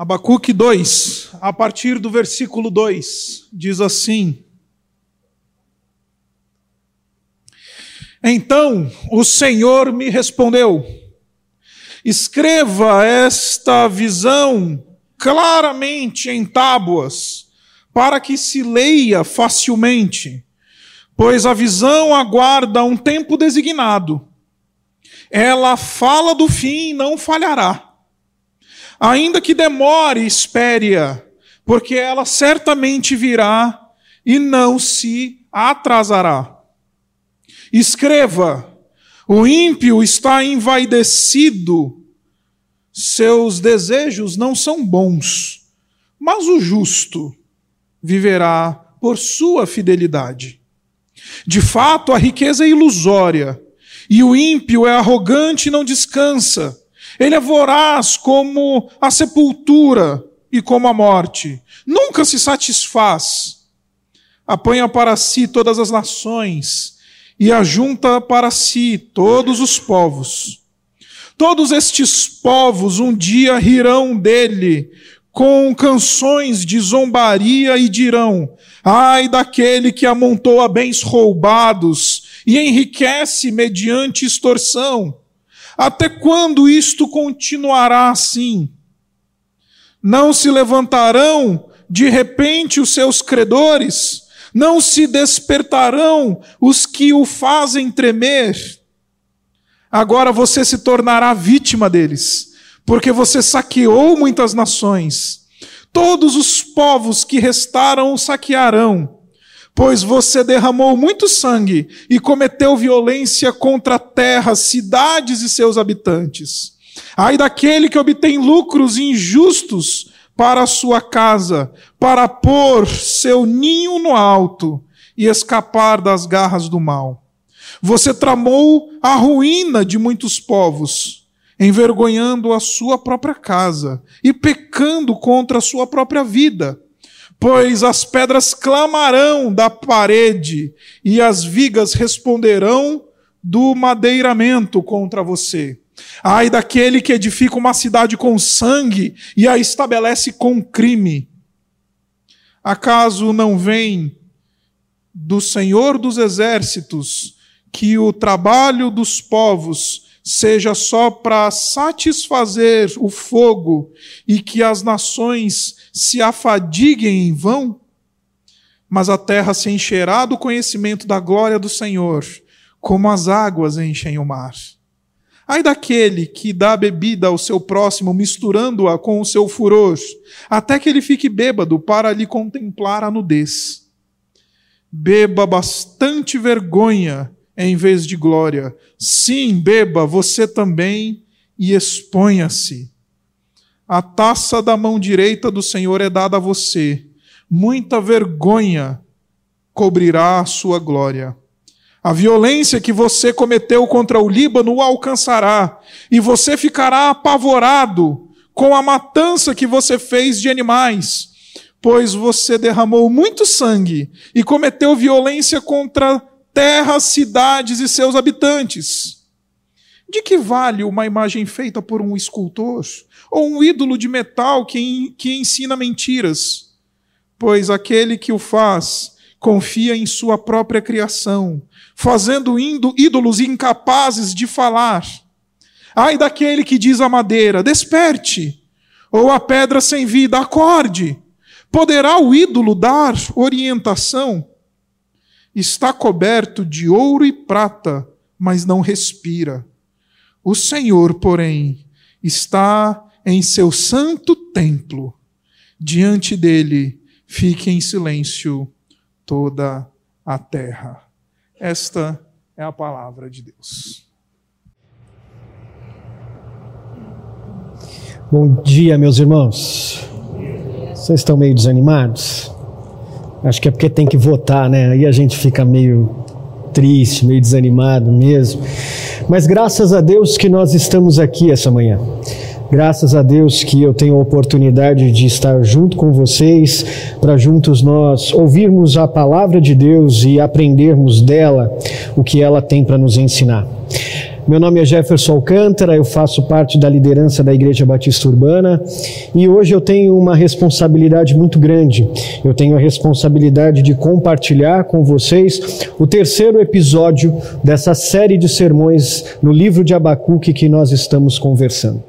Abacuque 2, a partir do versículo 2, diz assim: Então o Senhor me respondeu: Escreva esta visão claramente em tábuas, para que se leia facilmente, pois a visão aguarda um tempo designado. Ela fala do fim e não falhará. Ainda que demore, espere-a, porque ela certamente virá e não se atrasará. Escreva: o ímpio está envaidecido, seus desejos não são bons, mas o justo viverá por sua fidelidade. De fato, a riqueza é ilusória, e o ímpio é arrogante e não descansa. Ele é voraz como a sepultura e como a morte. Nunca se satisfaz. Apanha para si todas as nações e ajunta para si todos os povos. Todos estes povos um dia rirão dele com canções de zombaria e dirão: Ai daquele que amontoa bens roubados e enriquece mediante extorsão até quando isto continuará assim? Não se levantarão de repente os seus credores? Não se despertarão os que o fazem tremer? Agora você se tornará vítima deles, porque você saqueou muitas nações. Todos os povos que restaram o saquearão pois você derramou muito sangue e cometeu violência contra a terra, cidades e seus habitantes. Ai daquele que obtém lucros injustos para a sua casa, para pôr seu ninho no alto e escapar das garras do mal. Você tramou a ruína de muitos povos, envergonhando a sua própria casa e pecando contra a sua própria vida Pois as pedras clamarão da parede e as vigas responderão do madeiramento contra você. Ai daquele que edifica uma cidade com sangue e a estabelece com crime. Acaso não vem do Senhor dos exércitos que o trabalho dos povos seja só para satisfazer o fogo e que as nações se afadiguem em vão? Mas a terra se encherá do conhecimento da glória do Senhor, como as águas enchem o mar. Ai daquele que dá bebida ao seu próximo, misturando-a com o seu furor, até que ele fique bêbado para lhe contemplar a nudez. Beba bastante vergonha em vez de glória. Sim, beba você também e exponha-se. A taça da mão direita do Senhor é dada a você. Muita vergonha cobrirá a sua glória. A violência que você cometeu contra o Líbano o alcançará, e você ficará apavorado com a matança que você fez de animais, pois você derramou muito sangue e cometeu violência contra terras, cidades e seus habitantes. De que vale uma imagem feita por um escultor? Ou um ídolo de metal que, que ensina mentiras? Pois aquele que o faz confia em sua própria criação, fazendo ídolos incapazes de falar. Ai daquele que diz à madeira: desperte, ou a pedra sem vida, acorde. Poderá o ídolo dar orientação? Está coberto de ouro e prata, mas não respira. O Senhor, porém, está em seu santo templo. Diante dele fique em silêncio toda a terra. Esta é a palavra de Deus. Bom dia, meus irmãos. Vocês estão meio desanimados? Acho que é porque tem que votar, né? Aí a gente fica meio triste, meio desanimado mesmo. Mas graças a Deus que nós estamos aqui essa manhã. Graças a Deus que eu tenho a oportunidade de estar junto com vocês, para juntos nós ouvirmos a palavra de Deus e aprendermos dela o que ela tem para nos ensinar. Meu nome é Jefferson Alcântara, eu faço parte da liderança da Igreja Batista Urbana e hoje eu tenho uma responsabilidade muito grande. Eu tenho a responsabilidade de compartilhar com vocês o terceiro episódio dessa série de sermões no livro de Abacuque que nós estamos conversando.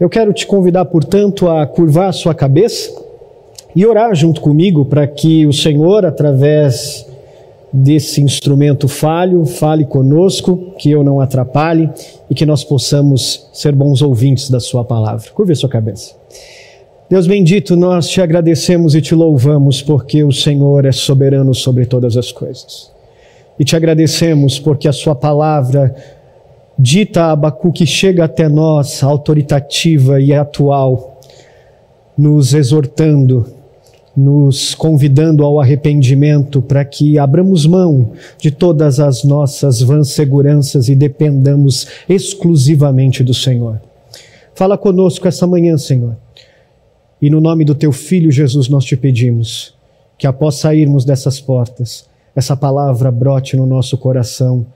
Eu quero te convidar, portanto, a curvar a sua cabeça e orar junto comigo para que o Senhor, através desse instrumento falho, fale conosco, que eu não atrapalhe e que nós possamos ser bons ouvintes da Sua palavra. Curve a sua cabeça. Deus bendito, nós te agradecemos e te louvamos porque o Senhor é soberano sobre todas as coisas. E te agradecemos porque a Sua palavra, dita a Abacuque, chega até nós, autoritativa e atual, nos exortando nos convidando ao arrependimento para que abramos mão de todas as nossas vãs seguranças e dependamos exclusivamente do Senhor. Fala conosco essa manhã, Senhor. E no nome do teu filho Jesus nós te pedimos que após sairmos dessas portas, essa palavra brote no nosso coração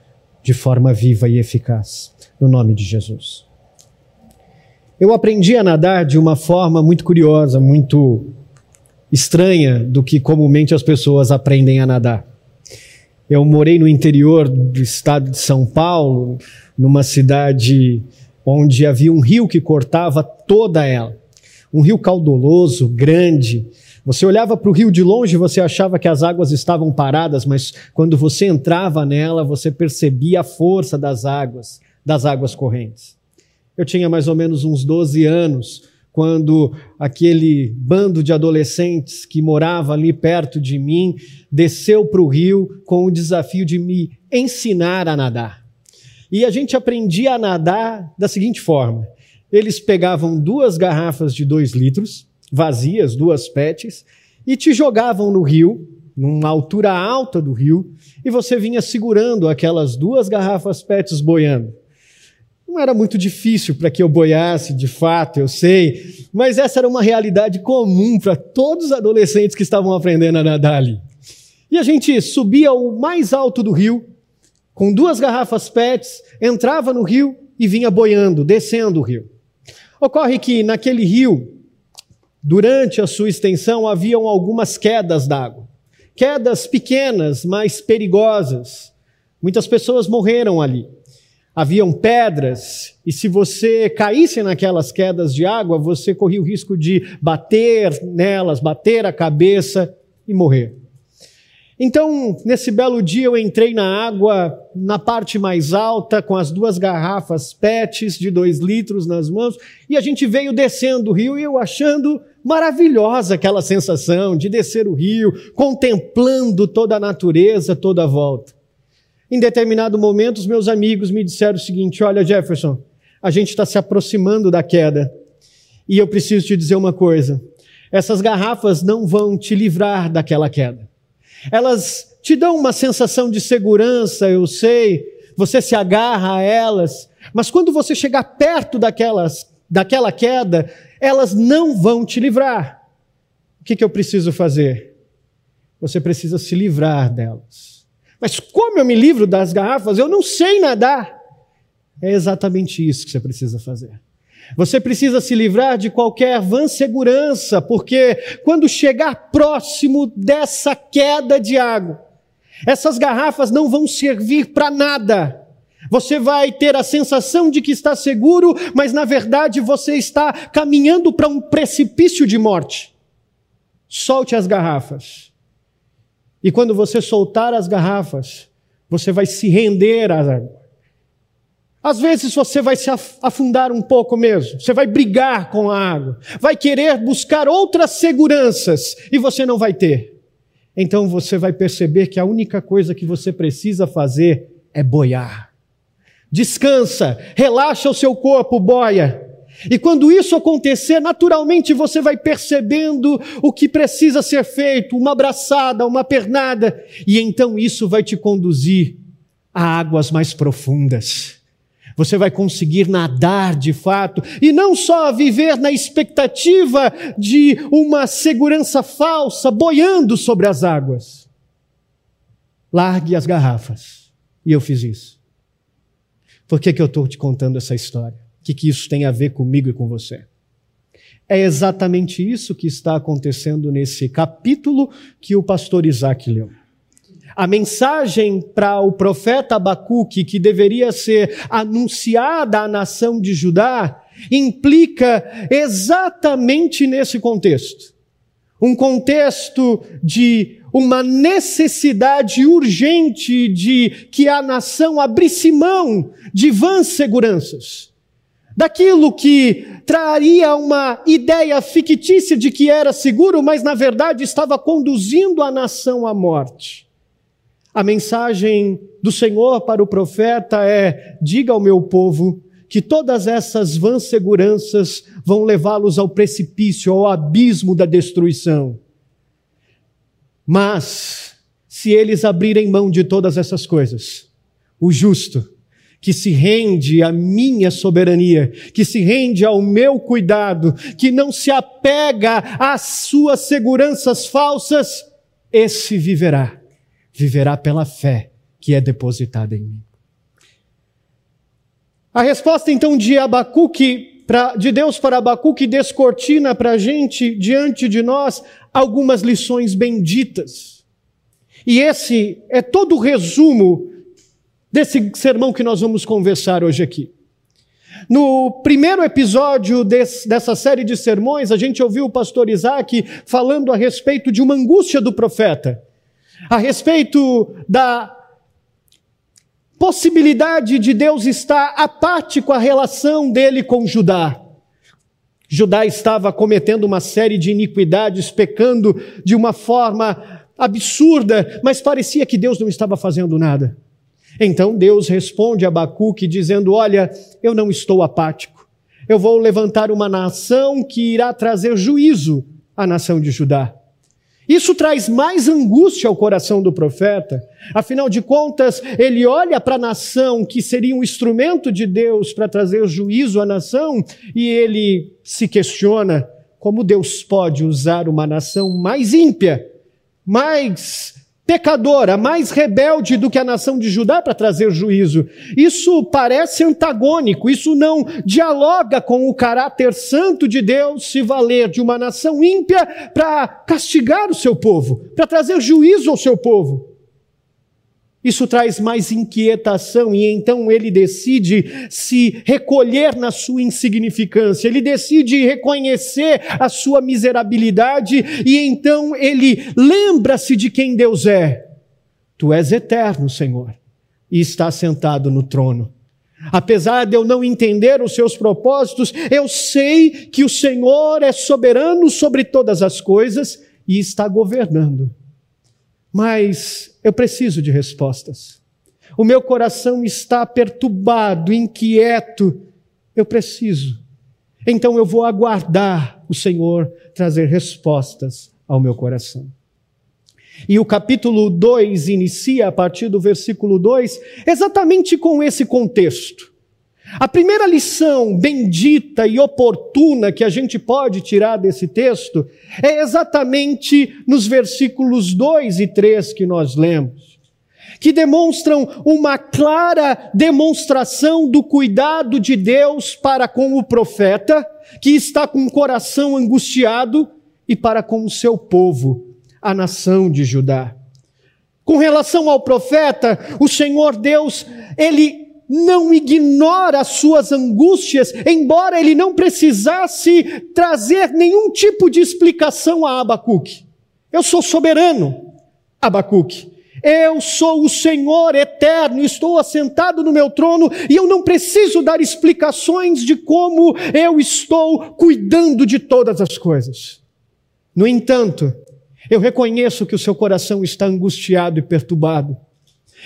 de forma viva e eficaz. No nome de Jesus. Eu aprendi a nadar de uma forma muito curiosa, muito estranha do que comumente as pessoas aprendem a nadar. Eu morei no interior do estado de São Paulo, numa cidade onde havia um rio que cortava toda ela. Um rio caudoloso, grande. Você olhava para o rio de longe, você achava que as águas estavam paradas, mas quando você entrava nela, você percebia a força das águas, das águas correntes. Eu tinha mais ou menos uns 12 anos quando aquele bando de adolescentes que morava ali perto de mim desceu para o rio com o desafio de me ensinar a nadar. E a gente aprendia a nadar da seguinte forma: eles pegavam duas garrafas de dois litros, vazias, duas pets, e te jogavam no rio, numa altura alta do rio, e você vinha segurando aquelas duas garrafas pets boiando. Não era muito difícil para que eu boiasse, de fato, eu sei, mas essa era uma realidade comum para todos os adolescentes que estavam aprendendo a nadar ali. E a gente subia ao mais alto do rio, com duas garrafas PETs, entrava no rio e vinha boiando, descendo o rio. Ocorre que naquele rio, durante a sua extensão, haviam algumas quedas d'água. Quedas pequenas, mas perigosas. Muitas pessoas morreram ali haviam pedras, e se você caísse naquelas quedas de água, você corria o risco de bater nelas, bater a cabeça e morrer. Então, nesse belo dia, eu entrei na água, na parte mais alta, com as duas garrafas PETs de dois litros nas mãos, e a gente veio descendo o rio e eu achando maravilhosa aquela sensação de descer o rio, contemplando toda a natureza, toda a volta. Em determinado momento, os meus amigos me disseram o seguinte: Olha, Jefferson, a gente está se aproximando da queda. E eu preciso te dizer uma coisa: essas garrafas não vão te livrar daquela queda. Elas te dão uma sensação de segurança, eu sei, você se agarra a elas, mas quando você chegar perto daquelas, daquela queda, elas não vão te livrar. O que, que eu preciso fazer? Você precisa se livrar delas. Mas como eu me livro das garrafas? Eu não sei nadar. É exatamente isso que você precisa fazer. Você precisa se livrar de qualquer segurança, porque quando chegar próximo dessa queda de água, essas garrafas não vão servir para nada. Você vai ter a sensação de que está seguro, mas na verdade você está caminhando para um precipício de morte. Solte as garrafas. E quando você soltar as garrafas, você vai se render à água. Às vezes você vai se afundar um pouco mesmo, você vai brigar com a água, vai querer buscar outras seguranças e você não vai ter. Então você vai perceber que a única coisa que você precisa fazer é boiar. Descansa, relaxa o seu corpo, boia. E quando isso acontecer, naturalmente você vai percebendo o que precisa ser feito, uma abraçada, uma pernada, e então isso vai te conduzir a águas mais profundas. Você vai conseguir nadar de fato e não só viver na expectativa de uma segurança falsa boiando sobre as águas. Largue as garrafas. E eu fiz isso. Por que, que eu estou te contando essa história? O que, que isso tem a ver comigo e com você? É exatamente isso que está acontecendo nesse capítulo que o pastor Isaac leu. A mensagem para o profeta Abacuque, que deveria ser anunciada à nação de Judá, implica exatamente nesse contexto. Um contexto de uma necessidade urgente de que a nação abrisse mão de vãs seguranças daquilo que traria uma ideia fictícia de que era seguro, mas na verdade estava conduzindo a nação à morte. A mensagem do Senhor para o profeta é: diga ao meu povo que todas essas vãs seguranças vão levá-los ao precipício, ao abismo da destruição. Mas, se eles abrirem mão de todas essas coisas, o justo, que se rende à minha soberania, que se rende ao meu cuidado, que não se apega às suas seguranças falsas, esse viverá. Viverá pela fé que é depositada em mim. A resposta então de Abacuque, pra, de Deus para Abacuque, descortina para a gente, diante de nós, algumas lições benditas. E esse é todo o resumo desse sermão que nós vamos conversar hoje aqui. No primeiro episódio desse, dessa série de sermões, a gente ouviu o pastor Isaac falando a respeito de uma angústia do profeta, a respeito da possibilidade de Deus estar apático à relação dele com Judá. Judá estava cometendo uma série de iniquidades, pecando de uma forma absurda, mas parecia que Deus não estava fazendo nada. Então Deus responde a Abacuque dizendo: Olha, eu não estou apático. Eu vou levantar uma nação que irá trazer juízo à nação de Judá. Isso traz mais angústia ao coração do profeta. Afinal de contas, ele olha para a nação que seria um instrumento de Deus para trazer juízo à nação e ele se questiona como Deus pode usar uma nação mais ímpia, mais pecadora, mais rebelde do que a nação de Judá para trazer juízo. Isso parece antagônico, isso não dialoga com o caráter santo de Deus se valer de uma nação ímpia para castigar o seu povo, para trazer juízo ao seu povo. Isso traz mais inquietação e então ele decide se recolher na sua insignificância, ele decide reconhecer a sua miserabilidade e então ele lembra-se de quem Deus é. Tu és eterno, Senhor, e está sentado no trono. Apesar de eu não entender os seus propósitos, eu sei que o Senhor é soberano sobre todas as coisas e está governando. Mas eu preciso de respostas. O meu coração está perturbado, inquieto. Eu preciso. Então eu vou aguardar o Senhor trazer respostas ao meu coração. E o capítulo 2 inicia a partir do versículo 2 exatamente com esse contexto. A primeira lição bendita e oportuna que a gente pode tirar desse texto é exatamente nos versículos 2 e 3 que nós lemos, que demonstram uma clara demonstração do cuidado de Deus para com o profeta, que está com o coração angustiado, e para com o seu povo, a nação de Judá. Com relação ao profeta, o Senhor Deus, ele não ignora as suas angústias, embora ele não precisasse trazer nenhum tipo de explicação a Abacuque. Eu sou soberano, Abacuque. Eu sou o Senhor eterno, estou assentado no meu trono e eu não preciso dar explicações de como eu estou cuidando de todas as coisas. No entanto, eu reconheço que o seu coração está angustiado e perturbado.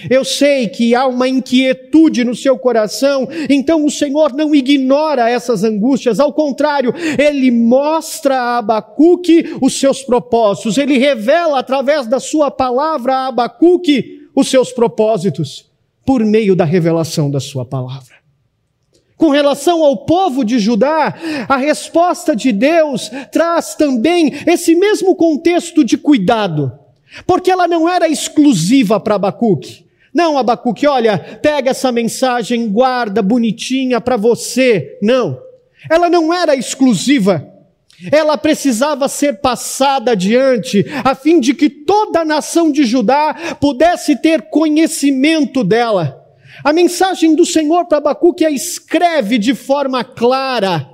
Eu sei que há uma inquietude no seu coração, então o Senhor não ignora essas angústias, ao contrário, ele mostra a Abacuque os seus propósitos, ele revela através da sua palavra a Abacuque os seus propósitos, por meio da revelação da sua palavra. Com relação ao povo de Judá, a resposta de Deus traz também esse mesmo contexto de cuidado, porque ela não era exclusiva para Abacuque. Não, Abacuque, olha, pega essa mensagem, guarda bonitinha para você. Não. Ela não era exclusiva. Ela precisava ser passada adiante, a fim de que toda a nação de Judá pudesse ter conhecimento dela. A mensagem do Senhor para Abacuque a escreve de forma clara,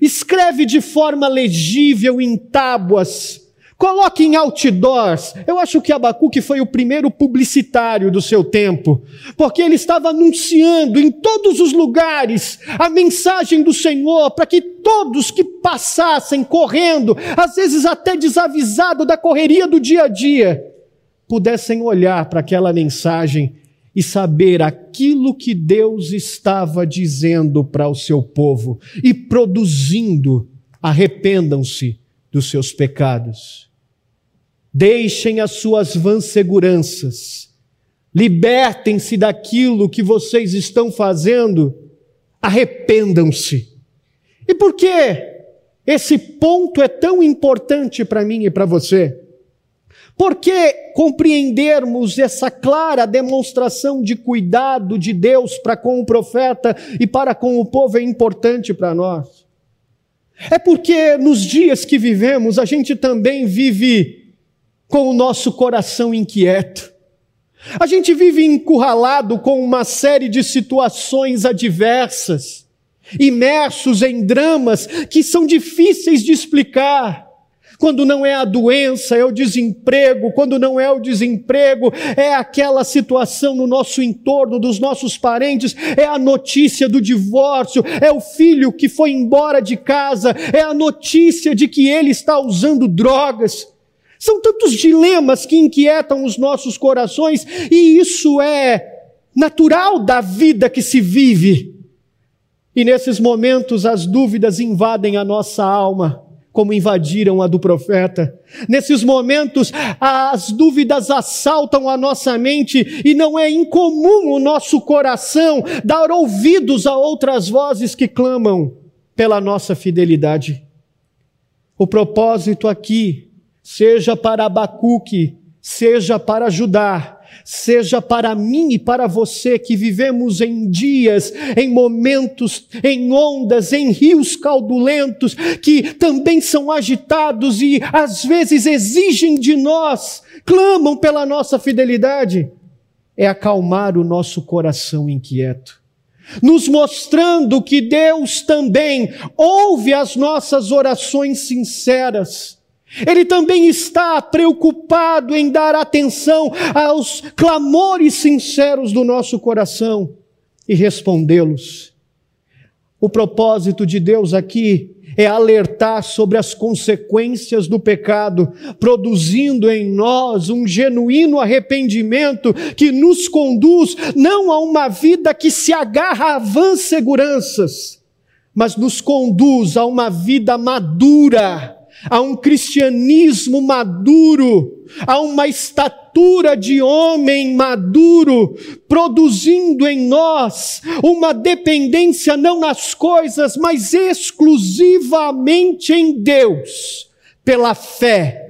escreve de forma legível em tábuas, Coloque em outdoors. Eu acho que Abacuque foi o primeiro publicitário do seu tempo, porque ele estava anunciando em todos os lugares a mensagem do Senhor para que todos que passassem correndo, às vezes até desavisado da correria do dia a dia, pudessem olhar para aquela mensagem e saber aquilo que Deus estava dizendo para o seu povo e produzindo. Arrependam-se dos seus pecados. Deixem as suas vãs seguranças. Libertem-se daquilo que vocês estão fazendo. Arrependam-se. E por que esse ponto é tão importante para mim e para você? Porque compreendermos essa clara demonstração de cuidado de Deus para com o profeta e para com o povo é importante para nós. É porque nos dias que vivemos a gente também vive com o nosso coração inquieto. A gente vive encurralado com uma série de situações adversas, imersos em dramas que são difíceis de explicar. Quando não é a doença, é o desemprego. Quando não é o desemprego, é aquela situação no nosso entorno, dos nossos parentes, é a notícia do divórcio, é o filho que foi embora de casa, é a notícia de que ele está usando drogas. São tantos dilemas que inquietam os nossos corações, e isso é natural da vida que se vive. E nesses momentos as dúvidas invadem a nossa alma como invadiram a do profeta. Nesses momentos, as dúvidas assaltam a nossa mente e não é incomum o nosso coração dar ouvidos a outras vozes que clamam pela nossa fidelidade. O propósito aqui, seja para Abacuque, seja para Judá, seja para mim e para você que vivemos em dias, em momentos, em ondas, em rios caudulentos, que também são agitados e às vezes exigem de nós, clamam pela nossa fidelidade, é acalmar o nosso coração inquieto. Nos mostrando que Deus também ouve as nossas orações sinceras, ele também está preocupado em dar atenção aos clamores sinceros do nosso coração e respondê-los. O propósito de Deus aqui é alertar sobre as consequências do pecado, produzindo em nós um genuíno arrependimento que nos conduz não a uma vida que se agarra a vãs seguranças, mas nos conduz a uma vida madura a um cristianismo maduro, a uma estatura de homem maduro, produzindo em nós uma dependência não nas coisas, mas exclusivamente em Deus, pela fé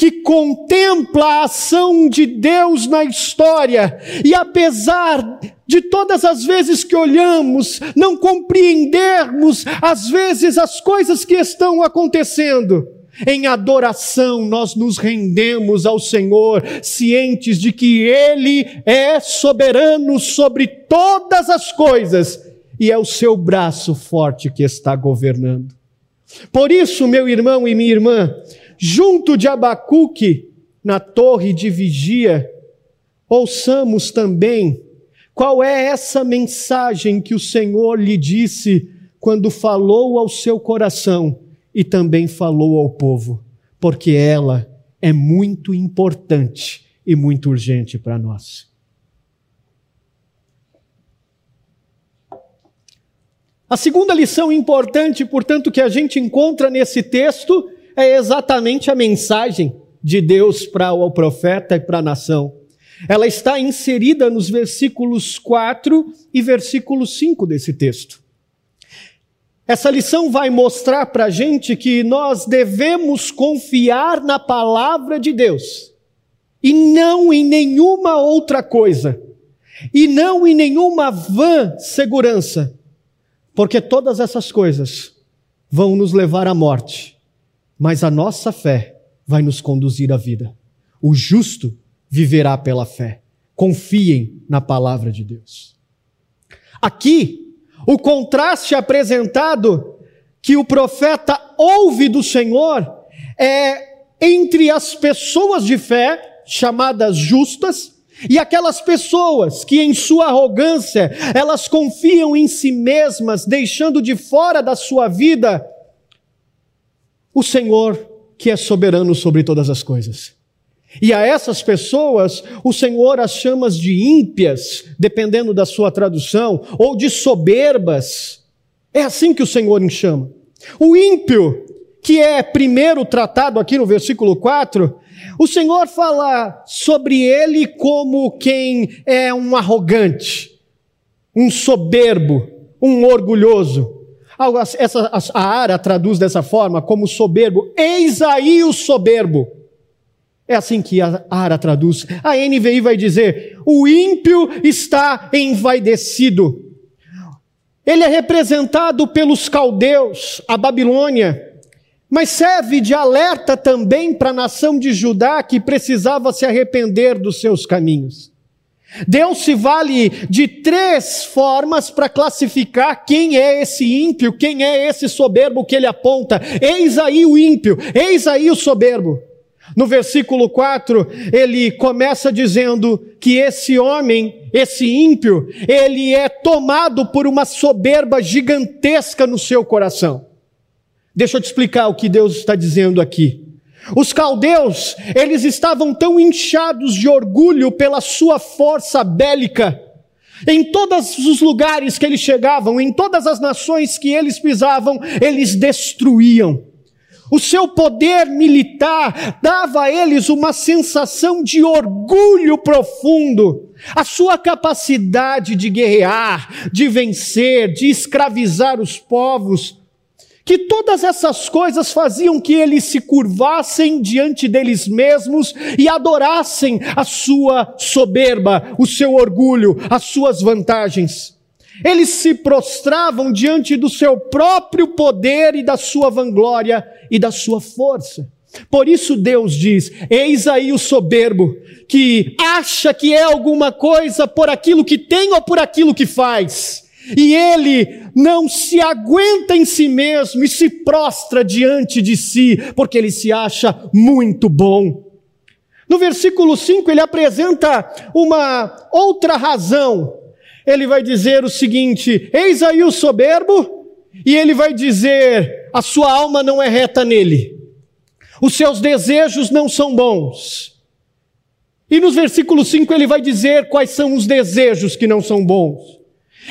que contempla a ação de Deus na história, e apesar de todas as vezes que olhamos, não compreendermos, às vezes, as coisas que estão acontecendo, em adoração, nós nos rendemos ao Senhor, cientes de que Ele é soberano sobre todas as coisas e é o seu braço forte que está governando. Por isso, meu irmão e minha irmã, junto de Abacuque, na torre de vigia, ouçamos também qual é essa mensagem que o Senhor lhe disse quando falou ao seu coração e também falou ao povo, porque ela é muito importante e muito urgente para nós. A segunda lição importante, portanto, que a gente encontra nesse texto é exatamente a mensagem de Deus para o profeta e para a nação. Ela está inserida nos versículos 4 e versículo 5 desse texto. Essa lição vai mostrar para a gente que nós devemos confiar na palavra de Deus e não em nenhuma outra coisa. e não em nenhuma vã segurança, porque todas essas coisas vão nos levar à morte, mas a nossa fé vai nos conduzir à vida. O justo viverá pela fé. Confiem na palavra de Deus. Aqui, o contraste apresentado que o profeta ouve do Senhor é entre as pessoas de fé, chamadas justas, e aquelas pessoas que, em sua arrogância, elas confiam em si mesmas, deixando de fora da sua vida o Senhor que é soberano sobre todas as coisas. E a essas pessoas, o Senhor as chama de ímpias, dependendo da sua tradução, ou de soberbas. É assim que o Senhor os chama. O ímpio, que é primeiro tratado aqui no versículo 4, o Senhor fala sobre ele como quem é um arrogante, um soberbo, um orgulhoso. Essa, a Ara traduz dessa forma, como soberbo. Eis aí o soberbo. É assim que a Ara traduz. A NVI vai dizer: o ímpio está envaidecido. Ele é representado pelos caldeus, a Babilônia, mas serve de alerta também para a nação de Judá que precisava se arrepender dos seus caminhos. Deus se vale de três formas para classificar quem é esse ímpio, quem é esse soberbo que ele aponta. Eis aí o ímpio, eis aí o soberbo. No versículo 4, ele começa dizendo que esse homem, esse ímpio, ele é tomado por uma soberba gigantesca no seu coração. Deixa eu te explicar o que Deus está dizendo aqui. Os caldeus, eles estavam tão inchados de orgulho pela sua força bélica. Em todos os lugares que eles chegavam, em todas as nações que eles pisavam, eles destruíam. O seu poder militar dava a eles uma sensação de orgulho profundo. A sua capacidade de guerrear, de vencer, de escravizar os povos, que todas essas coisas faziam que eles se curvassem diante deles mesmos e adorassem a sua soberba, o seu orgulho, as suas vantagens. Eles se prostravam diante do seu próprio poder e da sua vanglória e da sua força. Por isso Deus diz: Eis aí o soberbo, que acha que é alguma coisa por aquilo que tem ou por aquilo que faz e ele não se aguenta em si mesmo e se prostra diante de si, porque ele se acha muito bom. No versículo 5, ele apresenta uma outra razão. Ele vai dizer o seguinte: Eis aí o soberbo, e ele vai dizer: A sua alma não é reta nele, os seus desejos não são bons. E nos versículos 5 ele vai dizer quais são os desejos que não são bons.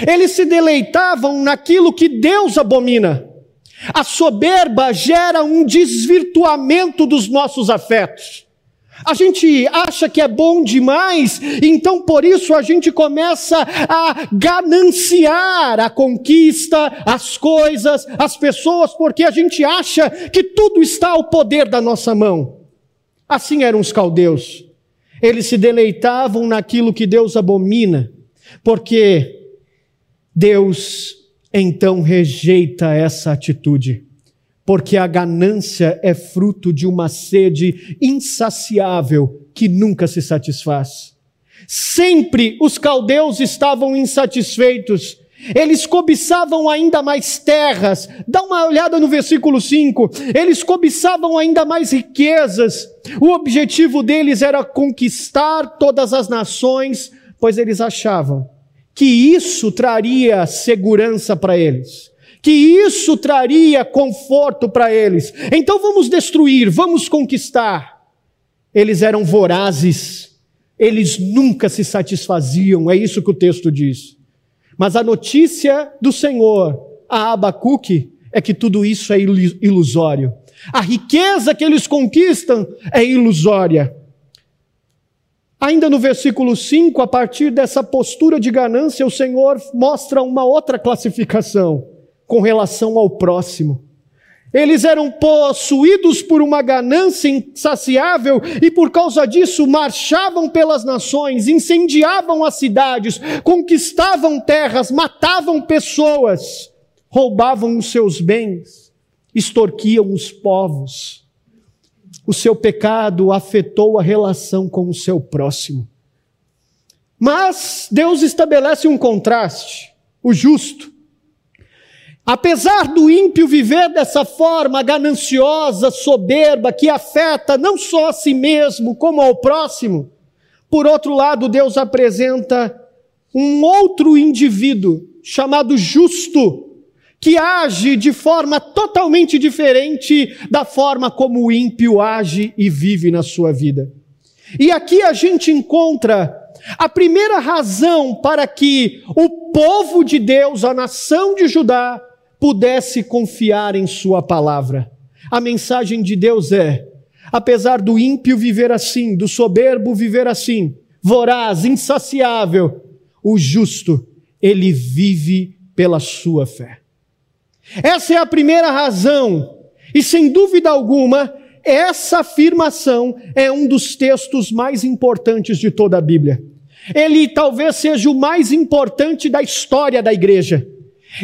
Eles se deleitavam naquilo que Deus abomina. A soberba gera um desvirtuamento dos nossos afetos. A gente acha que é bom demais, então por isso a gente começa a gananciar a conquista, as coisas, as pessoas, porque a gente acha que tudo está ao poder da nossa mão. Assim eram os caldeus. Eles se deleitavam naquilo que Deus abomina, porque Deus então rejeita essa atitude, porque a ganância é fruto de uma sede insaciável que nunca se satisfaz. Sempre os caldeus estavam insatisfeitos. Eles cobiçavam ainda mais terras. Dá uma olhada no versículo 5. Eles cobiçavam ainda mais riquezas. O objetivo deles era conquistar todas as nações, pois eles achavam que isso traria segurança para eles, que isso traria conforto para eles. Então vamos destruir, vamos conquistar. Eles eram vorazes, eles nunca se satisfaziam, é isso que o texto diz. Mas a notícia do Senhor a Abacuque é que tudo isso é ilusório. A riqueza que eles conquistam é ilusória. Ainda no versículo 5, a partir dessa postura de ganância, o Senhor mostra uma outra classificação com relação ao próximo. Eles eram possuídos por uma ganância insaciável e por causa disso marchavam pelas nações, incendiavam as cidades, conquistavam terras, matavam pessoas, roubavam os seus bens, extorquiam os povos. O seu pecado afetou a relação com o seu próximo. Mas Deus estabelece um contraste. O justo Apesar do ímpio viver dessa forma gananciosa, soberba, que afeta não só a si mesmo, como ao próximo, por outro lado, Deus apresenta um outro indivíduo chamado justo, que age de forma totalmente diferente da forma como o ímpio age e vive na sua vida. E aqui a gente encontra a primeira razão para que o povo de Deus, a nação de Judá, pudesse confiar em Sua palavra. A mensagem de Deus é: apesar do ímpio viver assim, do soberbo viver assim, voraz, insaciável, o justo, ele vive pela sua fé. Essa é a primeira razão, e sem dúvida alguma, essa afirmação é um dos textos mais importantes de toda a Bíblia. Ele talvez seja o mais importante da história da igreja.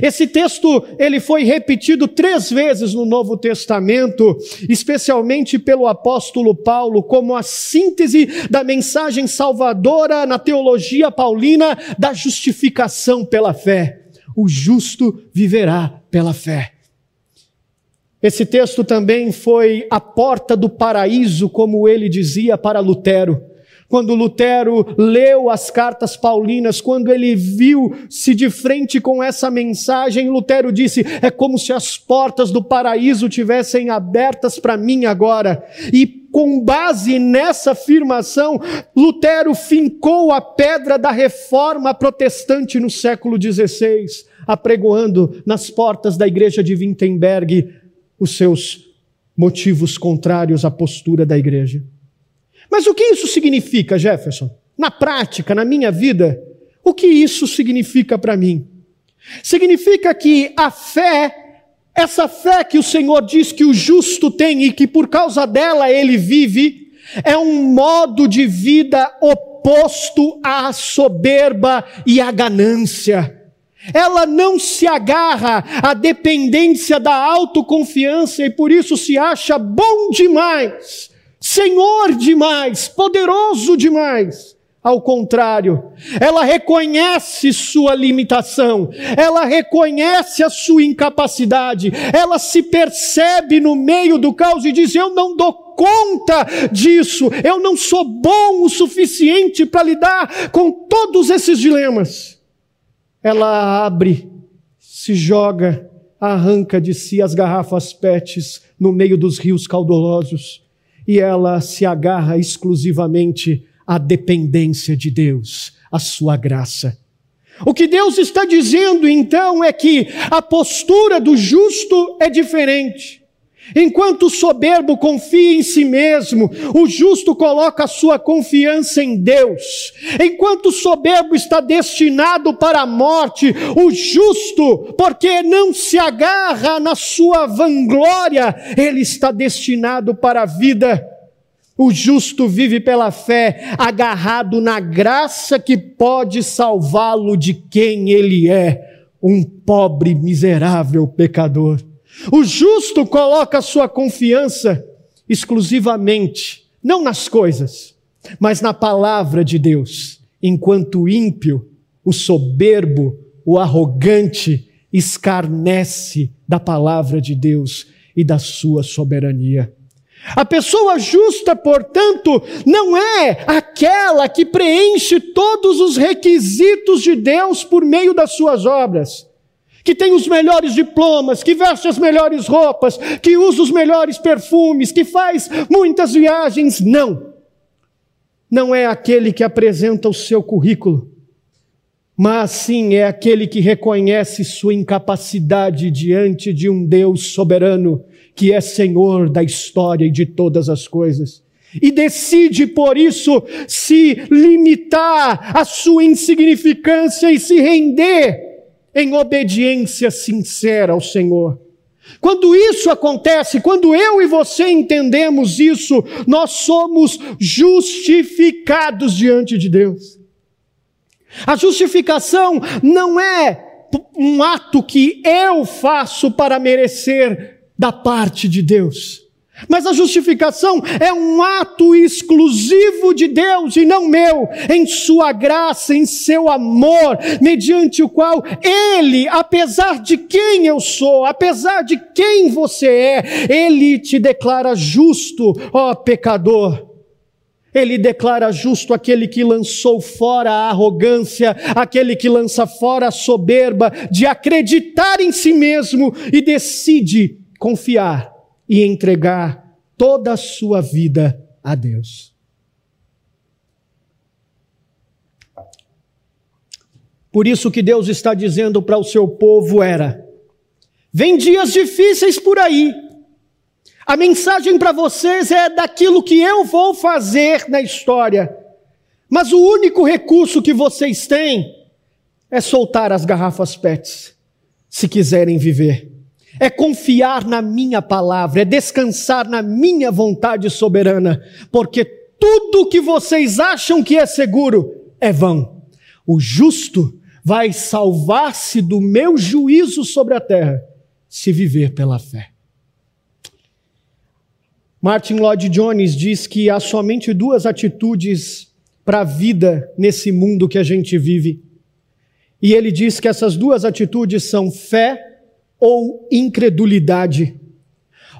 Esse texto ele foi repetido três vezes no Novo Testamento, especialmente pelo apóstolo Paulo, como a síntese da mensagem salvadora na teologia paulina da justificação pela fé. O justo viverá pela fé. Esse texto também foi a porta do paraíso, como ele dizia para Lutero. Quando Lutero leu as cartas paulinas, quando ele viu-se de frente com essa mensagem, Lutero disse: é como se as portas do paraíso tivessem abertas para mim agora. E com base nessa afirmação, Lutero fincou a pedra da reforma protestante no século XVI, apregoando nas portas da igreja de Wittenberg os seus motivos contrários à postura da igreja. Mas o que isso significa, Jefferson? Na prática, na minha vida, o que isso significa para mim? Significa que a fé, essa fé que o Senhor diz que o justo tem e que por causa dela ele vive, é um modo de vida oposto à soberba e à ganância. Ela não se agarra à dependência da autoconfiança e por isso se acha bom demais Senhor demais, poderoso demais. Ao contrário, ela reconhece sua limitação, ela reconhece a sua incapacidade, ela se percebe no meio do caos e diz: Eu não dou conta disso, eu não sou bom o suficiente para lidar com todos esses dilemas. Ela abre, se joga, arranca de si as garrafas PETs no meio dos rios caudolosos e ela se agarra exclusivamente à dependência de Deus, à sua graça. O que Deus está dizendo então é que a postura do justo é diferente. Enquanto o soberbo confia em si mesmo, o justo coloca a sua confiança em Deus. Enquanto o soberbo está destinado para a morte, o justo, porque não se agarra na sua vanglória, ele está destinado para a vida. O justo vive pela fé, agarrado na graça que pode salvá-lo de quem ele é, um pobre, miserável pecador. O justo coloca sua confiança exclusivamente, não nas coisas, mas na palavra de Deus, enquanto o ímpio, o soberbo, o arrogante, escarnece da palavra de Deus e da sua soberania. A pessoa justa, portanto, não é aquela que preenche todos os requisitos de Deus por meio das suas obras que tem os melhores diplomas, que veste as melhores roupas, que usa os melhores perfumes, que faz muitas viagens. Não. Não é aquele que apresenta o seu currículo, mas sim é aquele que reconhece sua incapacidade diante de um Deus soberano, que é Senhor da história e de todas as coisas. E decide, por isso, se limitar à sua insignificância e se render em obediência sincera ao Senhor. Quando isso acontece, quando eu e você entendemos isso, nós somos justificados diante de Deus. A justificação não é um ato que eu faço para merecer da parte de Deus. Mas a justificação é um ato exclusivo de Deus e não meu, em Sua graça, em Seu amor, mediante o qual Ele, apesar de quem eu sou, apesar de quem você é, Ele te declara justo, ó pecador. Ele declara justo aquele que lançou fora a arrogância, aquele que lança fora a soberba de acreditar em si mesmo e decide confiar e entregar toda a sua vida a Deus. Por isso que Deus está dizendo para o seu povo era: vem dias difíceis por aí. A mensagem para vocês é daquilo que eu vou fazer na história. Mas o único recurso que vocês têm é soltar as garrafas PETs, se quiserem viver é confiar na minha palavra, é descansar na minha vontade soberana, porque tudo que vocês acham que é seguro é vão. O justo vai salvar-se do meu juízo sobre a terra, se viver pela fé. Martin Lloyd Jones diz que há somente duas atitudes para a vida nesse mundo que a gente vive. E ele diz que essas duas atitudes são fé ou incredulidade.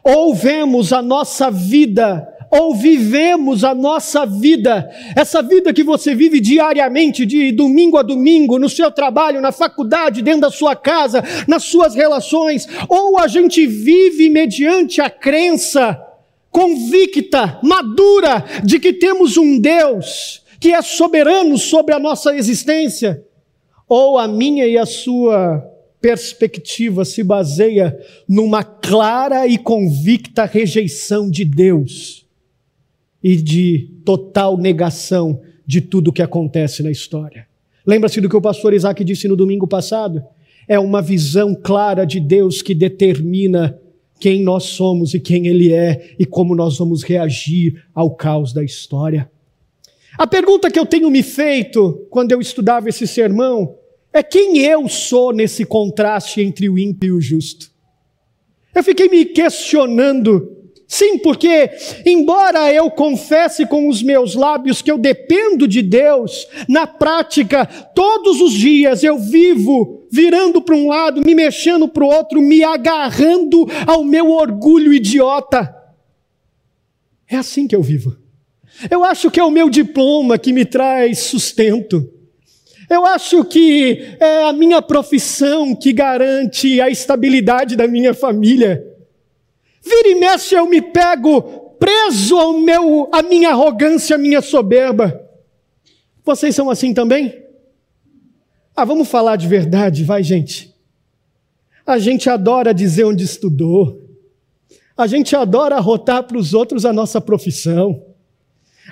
Ou vemos a nossa vida, ou vivemos a nossa vida, essa vida que você vive diariamente, de domingo a domingo, no seu trabalho, na faculdade, dentro da sua casa, nas suas relações, ou a gente vive mediante a crença convicta, madura, de que temos um Deus que é soberano sobre a nossa existência, ou a minha e a sua perspectiva se baseia numa clara e convicta rejeição de Deus e de total negação de tudo que acontece na história. Lembra-se do que o pastor Isaac disse no domingo passado? É uma visão clara de Deus que determina quem nós somos e quem Ele é e como nós vamos reagir ao caos da história. A pergunta que eu tenho me feito quando eu estudava esse sermão é quem eu sou nesse contraste entre o ímpio e o justo. Eu fiquei me questionando. Sim, porque, embora eu confesse com os meus lábios que eu dependo de Deus, na prática, todos os dias eu vivo virando para um lado, me mexendo para o outro, me agarrando ao meu orgulho idiota. É assim que eu vivo. Eu acho que é o meu diploma que me traz sustento. Eu acho que é a minha profissão que garante a estabilidade da minha família. Vira e mexe eu me pego preso ao meu, à minha arrogância, à minha soberba. Vocês são assim também? Ah, vamos falar de verdade, vai, gente. A gente adora dizer onde estudou. A gente adora rotar para os outros a nossa profissão.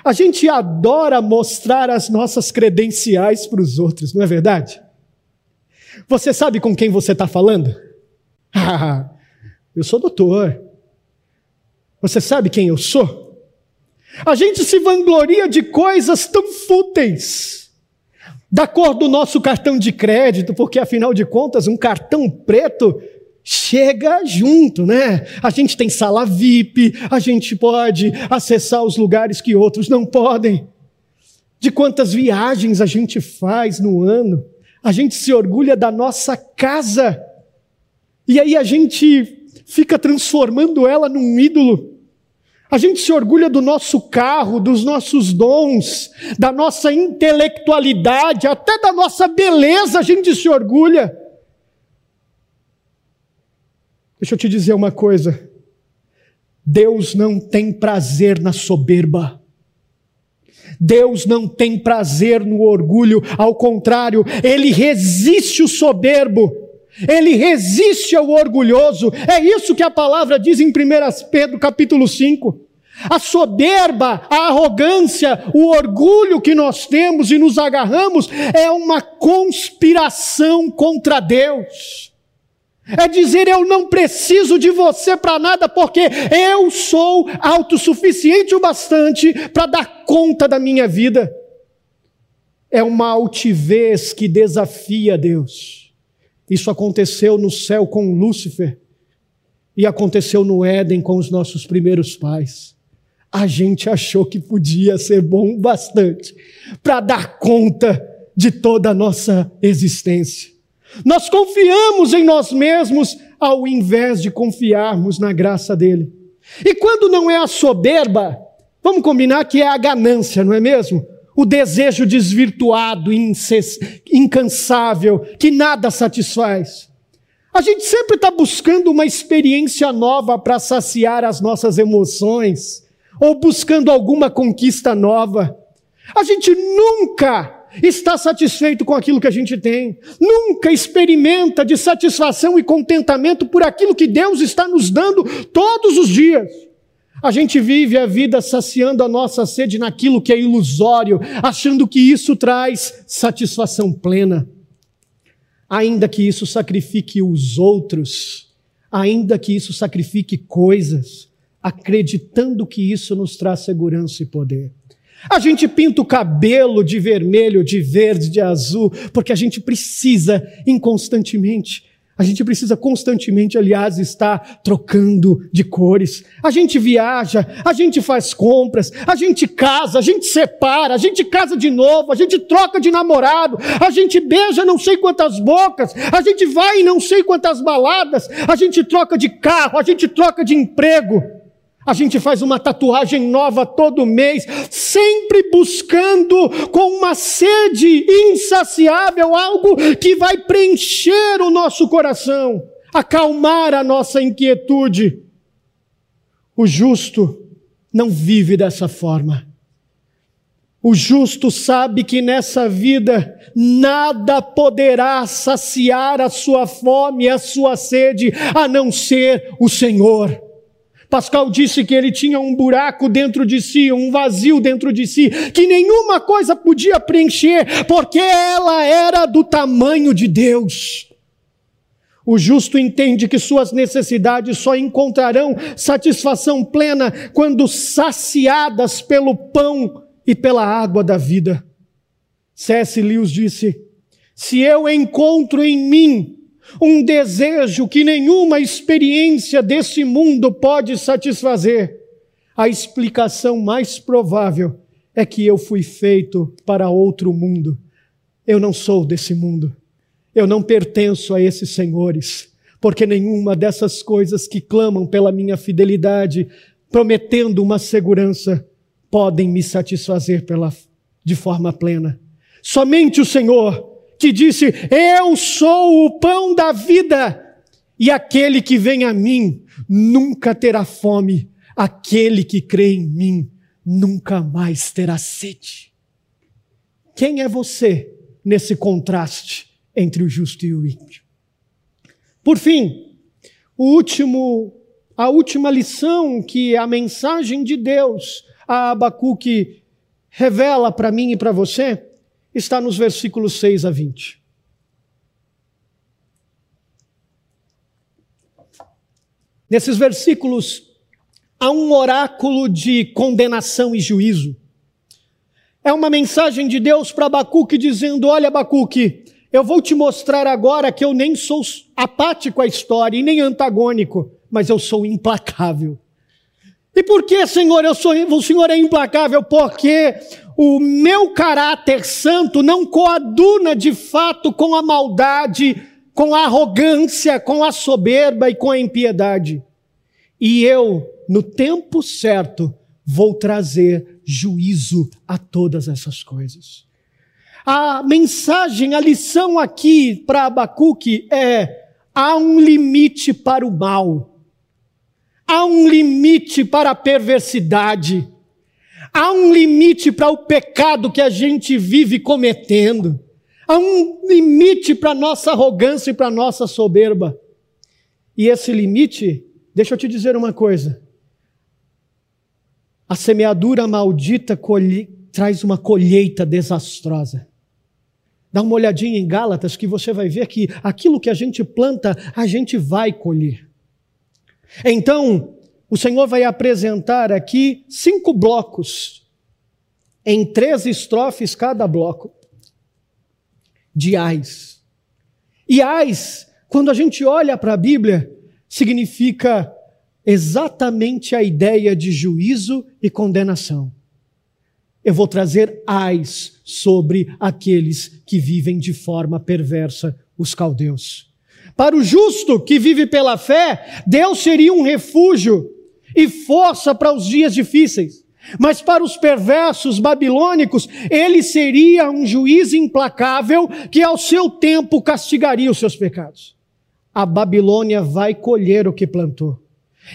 A gente adora mostrar as nossas credenciais para os outros, não é verdade? Você sabe com quem você está falando? Eu sou doutor. Você sabe quem eu sou? A gente se vangloria de coisas tão fúteis, da cor do nosso cartão de crédito, porque afinal de contas, um cartão preto chega junto, né? A gente tem sala VIP, a gente pode acessar os lugares que outros não podem. De quantas viagens a gente faz no ano, a gente se orgulha da nossa casa, e aí a gente fica transformando ela num ídolo. A gente se orgulha do nosso carro, dos nossos dons, da nossa intelectualidade, até da nossa beleza a gente se orgulha. Deixa eu te dizer uma coisa. Deus não tem prazer na soberba. Deus não tem prazer no orgulho, ao contrário, ele resiste o soberbo, ele resiste ao orgulhoso. É isso que a palavra diz em 1 Pedro capítulo 5. A soberba, a arrogância, o orgulho que nós temos e nos agarramos é uma conspiração contra Deus. É dizer eu não preciso de você para nada, porque eu sou autossuficiente o bastante para dar conta da minha vida. É uma altivez que desafia Deus. Isso aconteceu no céu com Lúcifer e aconteceu no Éden com os nossos primeiros pais. A gente achou que podia ser bom bastante para dar conta de toda a nossa existência. Nós confiamos em nós mesmos ao invés de confiarmos na graça dele. E quando não é a soberba, vamos combinar que é a ganância, não é mesmo? O desejo desvirtuado, incansável, que nada satisfaz. A gente sempre está buscando uma experiência nova para saciar as nossas emoções, ou buscando alguma conquista nova. A gente nunca está satisfeito com aquilo que a gente tem, nunca experimenta de satisfação e contentamento por aquilo que Deus está nos dando todos os dias. A gente vive a vida saciando a nossa sede naquilo que é ilusório, achando que isso traz satisfação plena. Ainda que isso sacrifique os outros, ainda que isso sacrifique coisas, acreditando que isso nos traz segurança e poder. A gente pinta o cabelo de vermelho, de verde, de azul, porque a gente precisa inconstantemente. A gente precisa constantemente, aliás, estar trocando de cores. A gente viaja, a gente faz compras, a gente casa, a gente separa, a gente casa de novo, a gente troca de namorado, a gente beija não sei quantas bocas, a gente vai em não sei quantas baladas, a gente troca de carro, a gente troca de emprego. A gente faz uma tatuagem nova todo mês, sempre buscando com uma sede insaciável algo que vai preencher o nosso coração, acalmar a nossa inquietude. O justo não vive dessa forma. O justo sabe que nessa vida nada poderá saciar a sua fome, a sua sede, a não ser o Senhor. Pascal disse que ele tinha um buraco dentro de si, um vazio dentro de si, que nenhuma coisa podia preencher, porque ela era do tamanho de Deus. O justo entende que suas necessidades só encontrarão satisfação plena quando saciadas pelo pão e pela água da vida. C.S. Lewis disse: Se eu encontro em mim um desejo que nenhuma experiência desse mundo pode satisfazer. A explicação mais provável é que eu fui feito para outro mundo. Eu não sou desse mundo. Eu não pertenço a esses senhores, porque nenhuma dessas coisas que clamam pela minha fidelidade, prometendo uma segurança, podem me satisfazer pela, de forma plena. Somente o Senhor que disse: Eu sou o pão da vida, e aquele que vem a mim nunca terá fome, aquele que crê em mim nunca mais terá sede. Quem é você nesse contraste entre o justo e o ímpio? Por fim, último, a última lição que a mensagem de Deus a Abacuque revela para mim e para você está nos versículos 6 a 20. Nesses versículos há um oráculo de condenação e juízo. É uma mensagem de Deus para Abacuque dizendo: Olha, Abacuque, eu vou te mostrar agora que eu nem sou apático à história e nem antagônico, mas eu sou implacável. E por que, Senhor, eu sou, o Senhor é implacável? Porque o meu caráter santo não coaduna de fato com a maldade, com a arrogância, com a soberba e com a impiedade. E eu, no tempo certo, vou trazer juízo a todas essas coisas. A mensagem, a lição aqui para Abacuque é: há um limite para o mal, há um limite para a perversidade, Há um limite para o pecado que a gente vive cometendo. Há um limite para a nossa arrogância e para a nossa soberba. E esse limite, deixa eu te dizer uma coisa. A semeadura maldita colhe, traz uma colheita desastrosa. Dá uma olhadinha em Gálatas que você vai ver que aquilo que a gente planta, a gente vai colher. Então, o Senhor vai apresentar aqui cinco blocos, em três estrofes cada bloco, de ais. E ais, quando a gente olha para a Bíblia, significa exatamente a ideia de juízo e condenação. Eu vou trazer ais sobre aqueles que vivem de forma perversa, os caldeus. Para o justo que vive pela fé, Deus seria um refúgio e força para os dias difíceis. Mas para os perversos babilônicos, ele seria um juiz implacável que ao seu tempo castigaria os seus pecados. A Babilônia vai colher o que plantou.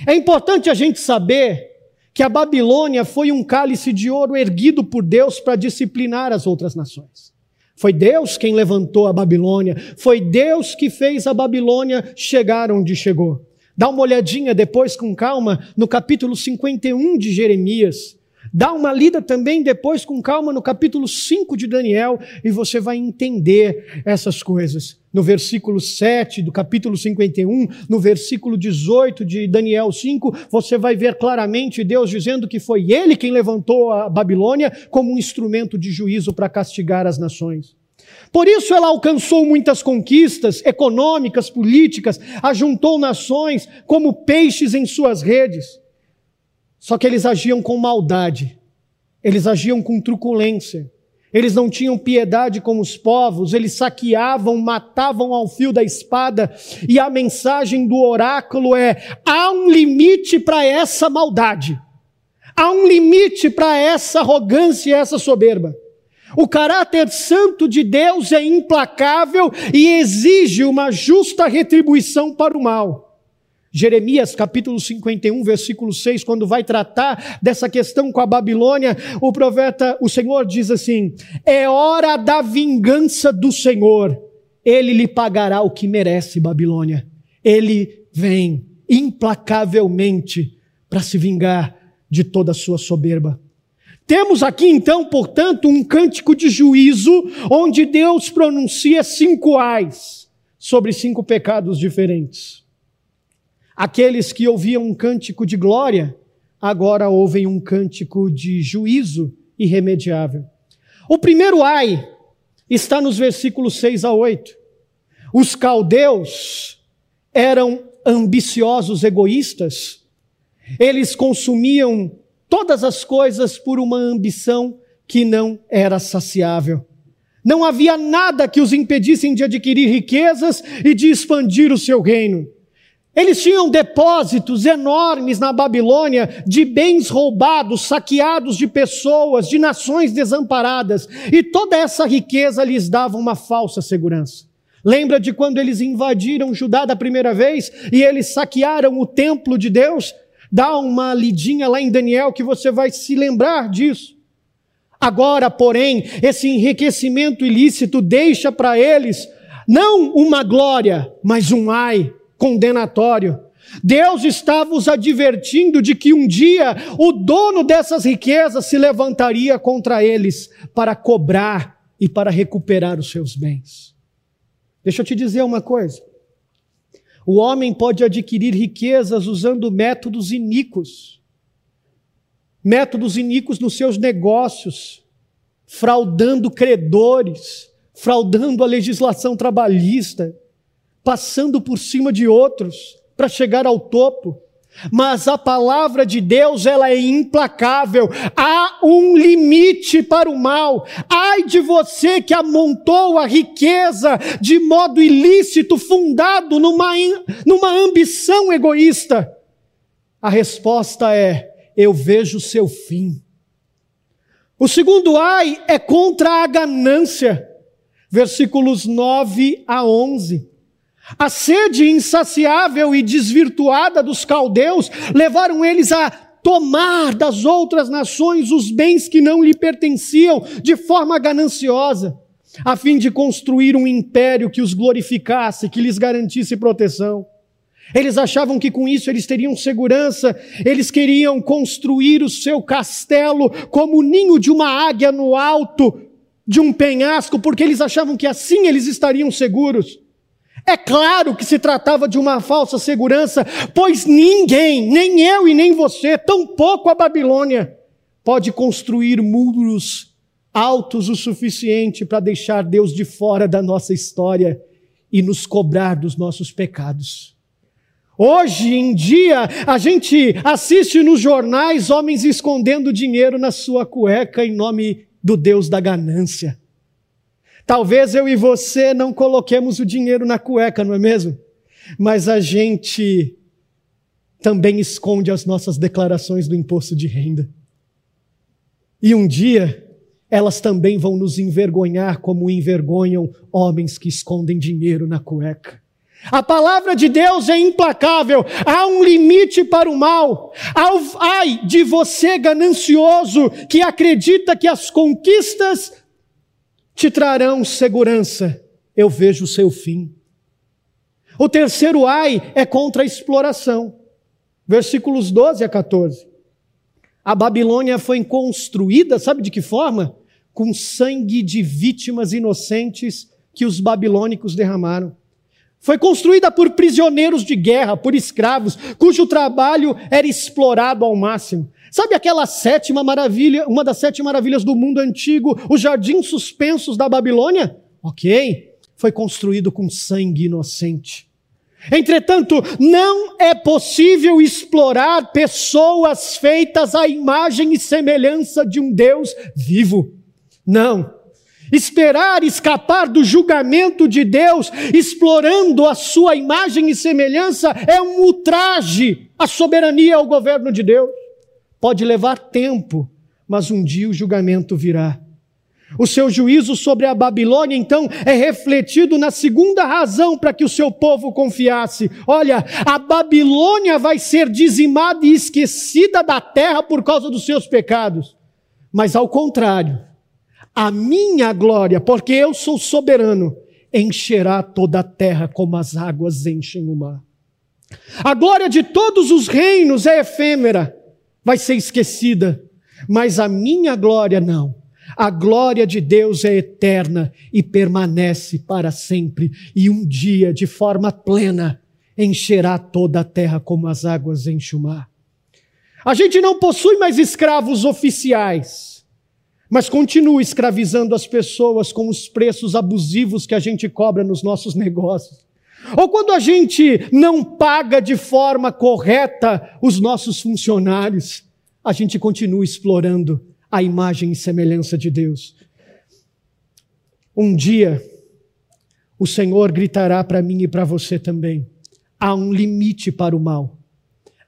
É importante a gente saber que a Babilônia foi um cálice de ouro erguido por Deus para disciplinar as outras nações. Foi Deus quem levantou a Babilônia, foi Deus que fez a Babilônia chegar onde chegou. Dá uma olhadinha depois com calma no capítulo 51 de Jeremias. Dá uma lida também depois com calma no capítulo 5 de Daniel e você vai entender essas coisas. No versículo 7 do capítulo 51, no versículo 18 de Daniel 5, você vai ver claramente Deus dizendo que foi ele quem levantou a Babilônia como um instrumento de juízo para castigar as nações. Por isso ela alcançou muitas conquistas econômicas, políticas, ajuntou nações como peixes em suas redes. Só que eles agiam com maldade, eles agiam com truculência, eles não tinham piedade com os povos, eles saqueavam, matavam ao fio da espada, e a mensagem do oráculo é: há um limite para essa maldade, há um limite para essa arrogância e essa soberba. O caráter santo de Deus é implacável e exige uma justa retribuição para o mal. Jeremias capítulo 51, versículo 6, quando vai tratar dessa questão com a Babilônia, o profeta, o Senhor diz assim: É hora da vingança do Senhor. Ele lhe pagará o que merece, Babilônia. Ele vem implacavelmente para se vingar de toda a sua soberba. Temos aqui então, portanto, um cântico de juízo, onde Deus pronuncia cinco ais sobre cinco pecados diferentes. Aqueles que ouviam um cântico de glória, agora ouvem um cântico de juízo irremediável. O primeiro ai está nos versículos 6 a 8. Os caldeus eram ambiciosos egoístas, eles consumiam todas as coisas por uma ambição que não era saciável. Não havia nada que os impedissem de adquirir riquezas e de expandir o seu reino. Eles tinham depósitos enormes na Babilônia de bens roubados, saqueados de pessoas, de nações desamparadas, e toda essa riqueza lhes dava uma falsa segurança. Lembra de quando eles invadiram Judá da primeira vez e eles saquearam o templo de Deus? Dá uma lidinha lá em Daniel que você vai se lembrar disso. Agora, porém, esse enriquecimento ilícito deixa para eles não uma glória, mas um ai condenatório. Deus estava os advertindo de que um dia o dono dessas riquezas se levantaria contra eles para cobrar e para recuperar os seus bens. Deixa eu te dizer uma coisa. O homem pode adquirir riquezas usando métodos iníquos. Métodos iníquos nos seus negócios, fraudando credores, fraudando a legislação trabalhista, passando por cima de outros para chegar ao topo. Mas a palavra de Deus, ela é implacável. Há um limite para o mal. Ai de você que amontou a riqueza de modo ilícito, fundado numa, numa ambição egoísta. A resposta é: eu vejo seu fim. O segundo ai é contra a ganância. Versículos 9 a 11. A sede insaciável e desvirtuada dos caldeus levaram eles a tomar das outras nações os bens que não lhe pertenciam de forma gananciosa, a fim de construir um império que os glorificasse, que lhes garantisse proteção. Eles achavam que com isso eles teriam segurança, eles queriam construir o seu castelo como o ninho de uma águia no alto de um penhasco porque eles achavam que assim eles estariam seguros. É claro que se tratava de uma falsa segurança, pois ninguém, nem eu e nem você, tampouco a Babilônia, pode construir muros altos o suficiente para deixar Deus de fora da nossa história e nos cobrar dos nossos pecados. Hoje em dia, a gente assiste nos jornais homens escondendo dinheiro na sua cueca em nome do Deus da ganância. Talvez eu e você não coloquemos o dinheiro na cueca, não é mesmo? Mas a gente também esconde as nossas declarações do imposto de renda. E um dia, elas também vão nos envergonhar como envergonham homens que escondem dinheiro na cueca. A palavra de Deus é implacável. Há um limite para o mal. Ai de você ganancioso que acredita que as conquistas te trarão segurança. Eu vejo o seu fim. O terceiro ai é contra a exploração. Versículos 12 a 14. A Babilônia foi construída, sabe de que forma? Com sangue de vítimas inocentes que os babilônicos derramaram. Foi construída por prisioneiros de guerra, por escravos, cujo trabalho era explorado ao máximo. Sabe aquela sétima maravilha, uma das sete maravilhas do mundo antigo, os jardins suspensos da Babilônia? Ok, foi construído com sangue inocente. Entretanto, não é possível explorar pessoas feitas à imagem e semelhança de um Deus vivo. Não. Esperar escapar do julgamento de Deus, explorando a sua imagem e semelhança, é um ultraje à soberania ao governo de Deus. Pode levar tempo, mas um dia o julgamento virá. O seu juízo sobre a Babilônia, então, é refletido na segunda razão para que o seu povo confiasse. Olha, a Babilônia vai ser dizimada e esquecida da terra por causa dos seus pecados. Mas, ao contrário, a minha glória, porque eu sou soberano, encherá toda a terra como as águas enchem o mar. A glória de todos os reinos é efêmera, vai ser esquecida, mas a minha glória não. A glória de Deus é eterna e permanece para sempre, e um dia, de forma plena, encherá toda a terra como as águas enchem o mar. A gente não possui mais escravos oficiais, mas continua escravizando as pessoas com os preços abusivos que a gente cobra nos nossos negócios. Ou quando a gente não paga de forma correta os nossos funcionários, a gente continua explorando a imagem e semelhança de Deus. Um dia, o Senhor gritará para mim e para você também: há um limite para o mal.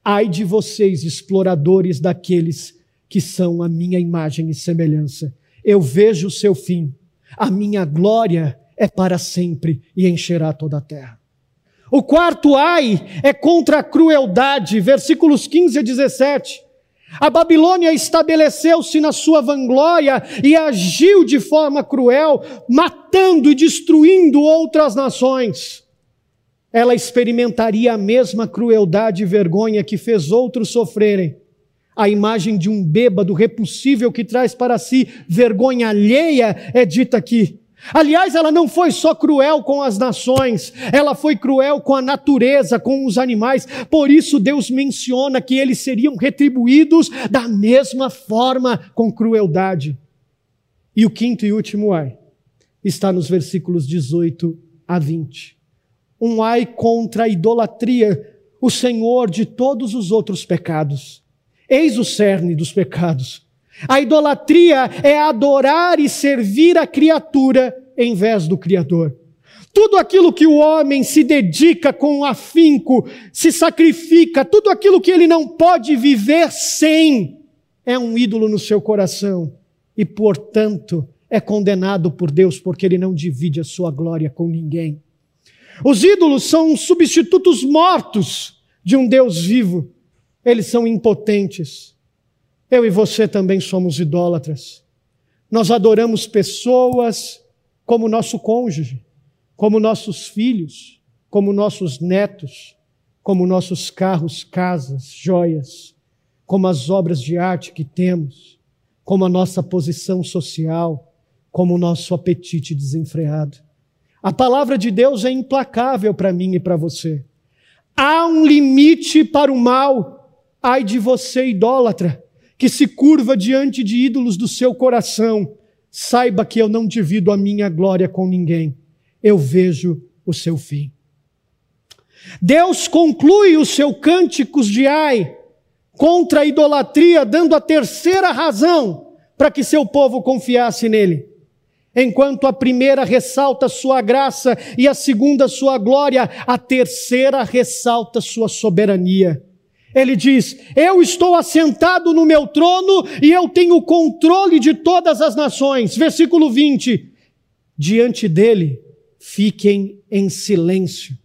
Ai de vocês, exploradores daqueles que são a minha imagem e semelhança. Eu vejo o seu fim. A minha glória é para sempre e encherá toda a terra. O quarto ai é contra a crueldade, versículos 15 a 17. A Babilônia estabeleceu-se na sua vanglória e agiu de forma cruel, matando e destruindo outras nações. Ela experimentaria a mesma crueldade e vergonha que fez outros sofrerem. A imagem de um bêbado repulsível que traz para si vergonha alheia é dita aqui. Aliás, ela não foi só cruel com as nações, ela foi cruel com a natureza, com os animais. Por isso, Deus menciona que eles seriam retribuídos da mesma forma com crueldade. E o quinto e último ai está nos versículos 18 a 20. Um ai contra a idolatria, o Senhor de todos os outros pecados. Eis o cerne dos pecados a idolatria é adorar e servir a criatura em vez do Criador. Tudo aquilo que o homem se dedica com afinco, se sacrifica, tudo aquilo que ele não pode viver sem, é um ídolo no seu coração e, portanto, é condenado por Deus porque ele não divide a sua glória com ninguém. Os ídolos são substitutos mortos de um Deus vivo. Eles são impotentes. Eu e você também somos idólatras. Nós adoramos pessoas como nosso cônjuge, como nossos filhos, como nossos netos, como nossos carros, casas, joias, como as obras de arte que temos, como a nossa posição social, como o nosso apetite desenfreado. A palavra de Deus é implacável para mim e para você. Há um limite para o mal. Ai de você, idólatra, que se curva diante de ídolos do seu coração. Saiba que eu não divido a minha glória com ninguém. Eu vejo o seu fim. Deus conclui os seus cânticos de ai contra a idolatria, dando a terceira razão para que seu povo confiasse nele. Enquanto a primeira ressalta sua graça e a segunda sua glória, a terceira ressalta sua soberania. Ele diz: Eu estou assentado no meu trono e eu tenho controle de todas as nações. Versículo 20. Diante dele, fiquem em silêncio.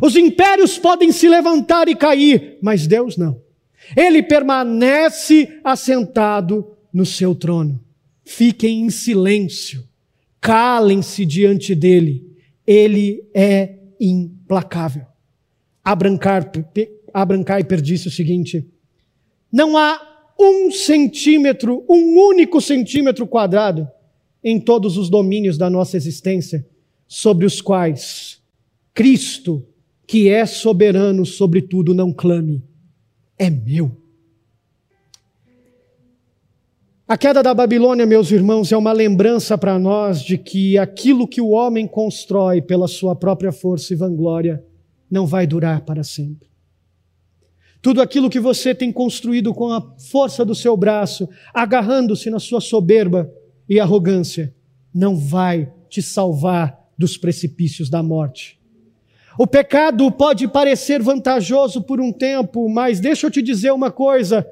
Os impérios podem se levantar e cair, mas Deus não. Ele permanece assentado no seu trono. Fiquem em silêncio calem-se diante dele, ele é implacável. Abraham Kuyper disse o seguinte: não há um centímetro, um único centímetro quadrado em todos os domínios da nossa existência sobre os quais Cristo, que é soberano sobre tudo, não clame, é meu. A queda da Babilônia, meus irmãos, é uma lembrança para nós de que aquilo que o homem constrói pela sua própria força e vanglória não vai durar para sempre. Tudo aquilo que você tem construído com a força do seu braço, agarrando-se na sua soberba e arrogância, não vai te salvar dos precipícios da morte. O pecado pode parecer vantajoso por um tempo, mas deixa eu te dizer uma coisa: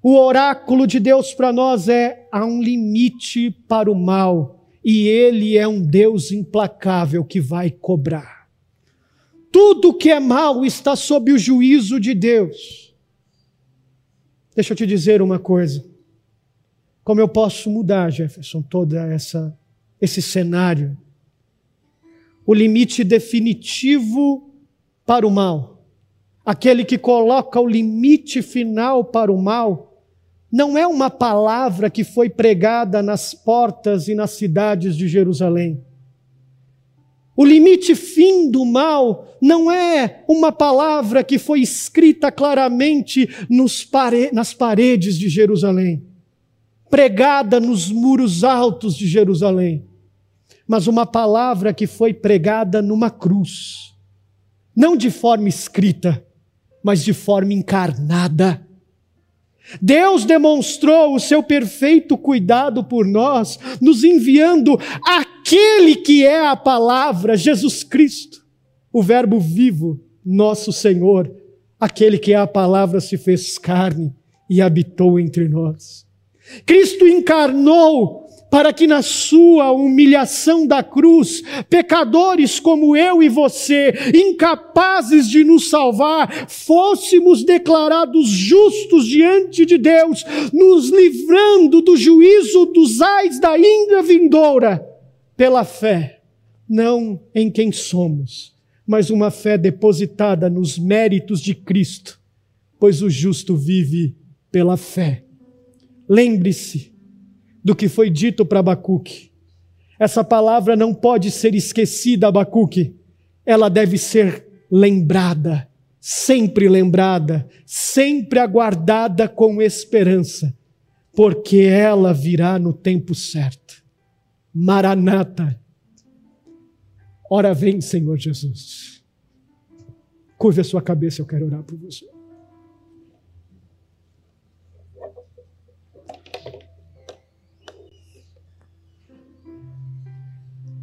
o oráculo de Deus para nós é: há um limite para o mal, e Ele é um Deus implacável que vai cobrar. Tudo que é mal está sob o juízo de Deus. Deixa eu te dizer uma coisa. Como eu posso mudar, Jefferson, toda essa esse cenário? O limite definitivo para o mal, aquele que coloca o limite final para o mal, não é uma palavra que foi pregada nas portas e nas cidades de Jerusalém. O limite fim do mal não é uma palavra que foi escrita claramente pare nas paredes de Jerusalém, pregada nos muros altos de Jerusalém, mas uma palavra que foi pregada numa cruz, não de forma escrita, mas de forma encarnada. Deus demonstrou o seu perfeito cuidado por nós, nos enviando aquele que é a palavra, Jesus Cristo, o Verbo vivo, nosso Senhor, aquele que é a palavra se fez carne e habitou entre nós. Cristo encarnou para que na sua humilhação da cruz, pecadores como eu e você, incapazes de nos salvar, fôssemos declarados justos diante de Deus, nos livrando do juízo dos ais da índia vindoura, pela fé, não em quem somos, mas uma fé depositada nos méritos de Cristo, pois o justo vive pela fé. Lembre-se, do que foi dito para Abacuque. Essa palavra não pode ser esquecida, Abacuque. Ela deve ser lembrada, sempre lembrada, sempre aguardada com esperança, porque ela virá no tempo certo. Maranata. Ora vem, Senhor Jesus. Curve a sua cabeça, eu quero orar por você.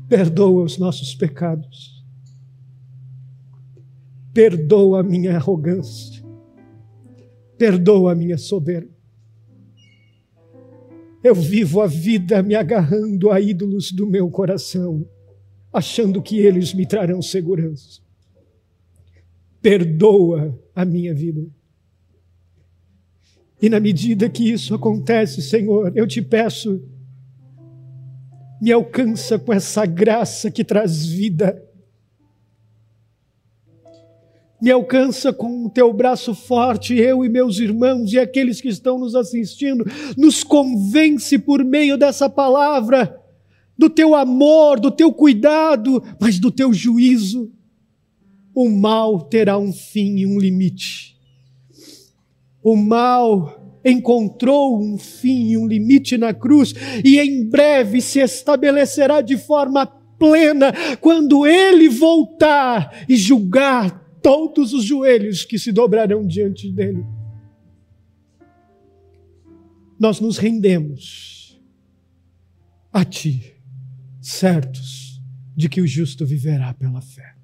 Perdoa os nossos pecados. Perdoa a minha arrogância. Perdoa a minha soberba. Eu vivo a vida me agarrando a ídolos do meu coração, achando que eles me trarão segurança. Perdoa a minha vida. E na medida que isso acontece, Senhor, eu te peço me alcança com essa graça que traz vida. Me alcança com o teu braço forte, eu e meus irmãos e aqueles que estão nos assistindo, nos convence por meio dessa palavra do teu amor, do teu cuidado, mas do teu juízo. O mal terá um fim e um limite. O mal encontrou um fim e um limite na cruz, e em breve se estabelecerá de forma plena quando ele voltar e julgar todos os joelhos que se dobrarão diante dele. Nós nos rendemos a ti, certos de que o justo viverá pela fé.